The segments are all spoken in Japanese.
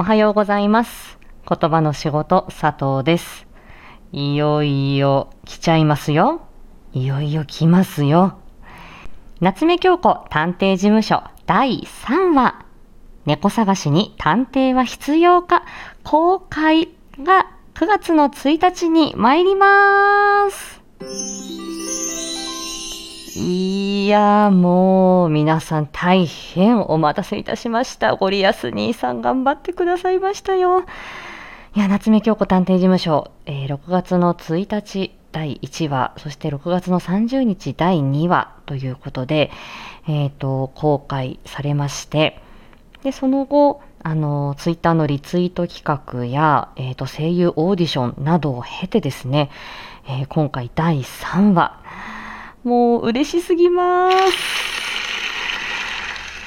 おはようございます。言葉の仕事、佐藤です。いよいよ来ちゃいますよ。いよいよ来ますよ。夏目京子探偵事務所第3話。猫探しに探偵は必要か？公開が9月の1日に参ります。いやもう皆さん大変お待たせいたしました。ゴリアス兄さん頑張ってくださいましたよ。いや、夏目京子探偵事務所、えー6月の1日第1話、そして6月の30日第2話ということで、えっ、と、公開されまして、で、その後、あの、ツイッターのリツイート企画や、えっ、と、声優オーディションなどを経てですね、えー今回第3話、もう嬉しすぎます。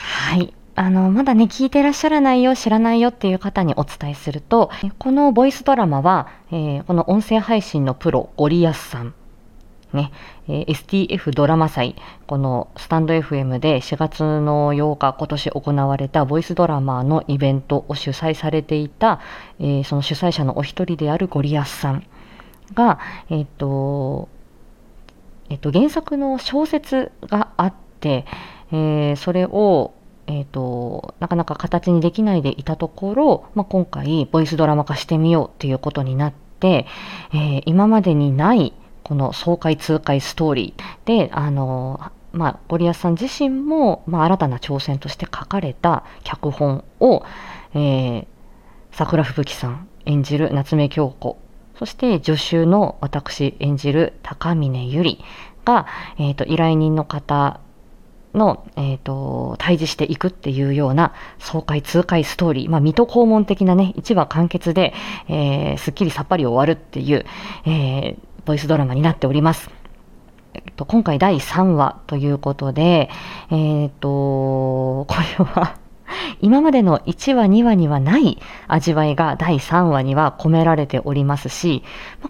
はい。あの、まだね、聞いてらっしゃらないよ、知らないよっていう方にお伝えすると、このボイスドラマは、えーこの音声配信のプロ、ゴリアスさん、ね、えー STF ドラマ祭、このスタンド FM で4月の8日、今年行われたボイスドラマのイベントを主催されていた、えーその主催者のお一人であるゴリアスさんが、えっ、と、と、原作の小説があって、えーそれを、えっと、なかなか形にできないでいたところ、まあ、今回、ボイスドラマ化してみようっていうことになって、えー今までにない、この爽快痛快ストーリーで、あの、まあ、ゴリアスさん自身も、まあ、新たな挑戦として書かれた脚本を、えー桜吹雪さん演じる夏目京子そして助手の私演じる高峰ゆりが、えー、と依頼人の方の、えー、と対峙していくっていうような爽快痛快ストーリー、まあ、水戸黄門的なね一話完結で、えーすっきりさっぱり終わるっていう、えーボイスドラマになっております。今回第3話ということで、えっ、と、これは今までの1話、2話にはない味わいが第3話には込められておりますし、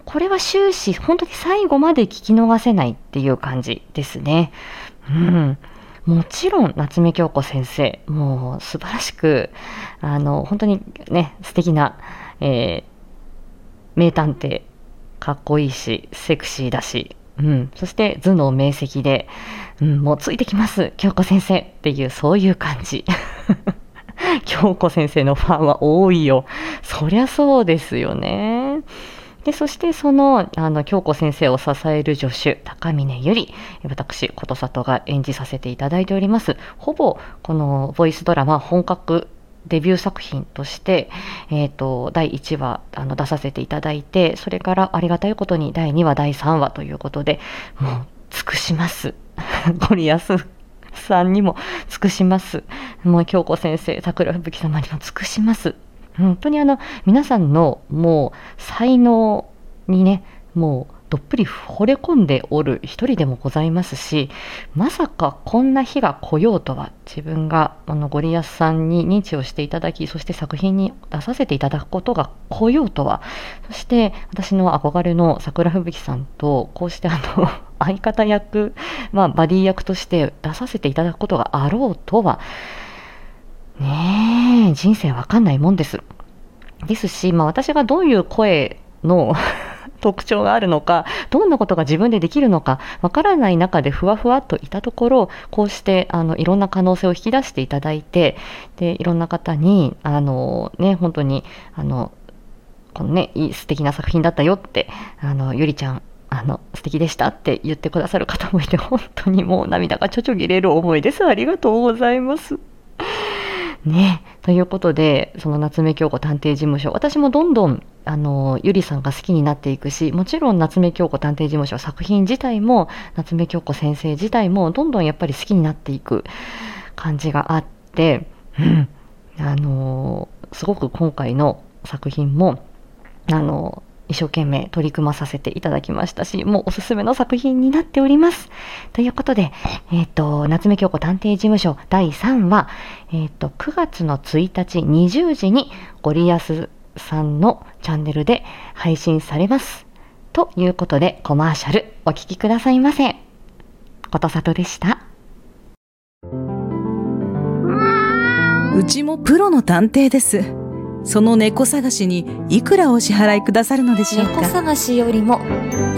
これは終始、本当に最後まで聞き逃せないっていう感じですね。うん。もちろん、夏目京子先生、もう素晴らしく、あの、本当にね、素敵な、えー名探偵、かっこいいし、セクシーだし、うん、そして頭脳明晰で、うん、もうついてきます、京子先生っていう、そういう感じ。京子先生のファンは多いよ。そりゃそうですよね。で、そしてその、あの、京子先生を支える助手、高峰ゆり、私、ことさとが演じさせていただいております。ほぼ、このボイスドラマ本格デビュー作品として、えっ、と、第1話、あの、出させていただいて、それからありがたいことに第2話、第3話ということで、もう、尽くします。ゴリアスさんにも尽くします。もう、京子先生、桜吹雪様にも尽くします。本当にあの、皆さんのもう、才能にね、もう、どっぷり惚れ込んでおる一人でもございますし、まさかこんな日が来ようとは、自分があのゴリアスさんに認知をしていただき、そして作品に出させていただくことが来ようとは、そして私の憧れの桜吹雪さんと、こうしてあの、相方役、まあ、バディ役として出させていただくことがあろうとは、ねえ、人生わかんないもんです。ですし、まあ、私がどういう声の 特徴があるのか、どんなことが自分でできるのか、わからない中でふわふわっといたところ、こうしてあのいろんな可能性を引き出していただいて、でいろんな方に、あのね、本当に、あのこのね、いい素敵な作品だったよって、あのゆりちゃん、あの素敵でしたって言ってくださる方もいて、本当にもう涙がちょちょぎれる思いです。ありがとうございます。ねということで、その夏目京子探偵事務所、私もどんどん、あの、ゆりさんが好きになっていくし、もちろん夏目京子探偵事務所作品自体も、夏目京子先生自体も、どんどんやっぱり好きになっていく感じがあって、うん、あの、すごく今回の作品も、あの、一生懸命取り組まさせていただきましたし、もうおすすめの作品になっております。ということで、えっ、と、夏目京子探偵事務所第3話、えっ、と、9月の1日20時にゴリアスさんのチャンネルで配信されます。ということで、コマーシャルお聞きくださいませ。ことさとでした。うちもプロの探偵です。その猫探しにいくらお支払いくださるのでしょう猫か探しよりも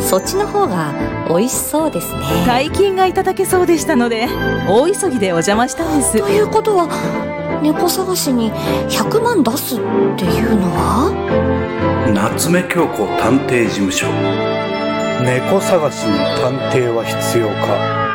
そっちの方が美味しそうです。ね大金がいただけそうでしたので大急ぎでお邪魔したんです。ということは猫探しに100万出すっていうのは？夏目京子探偵事務所。猫探しに探偵は必要か？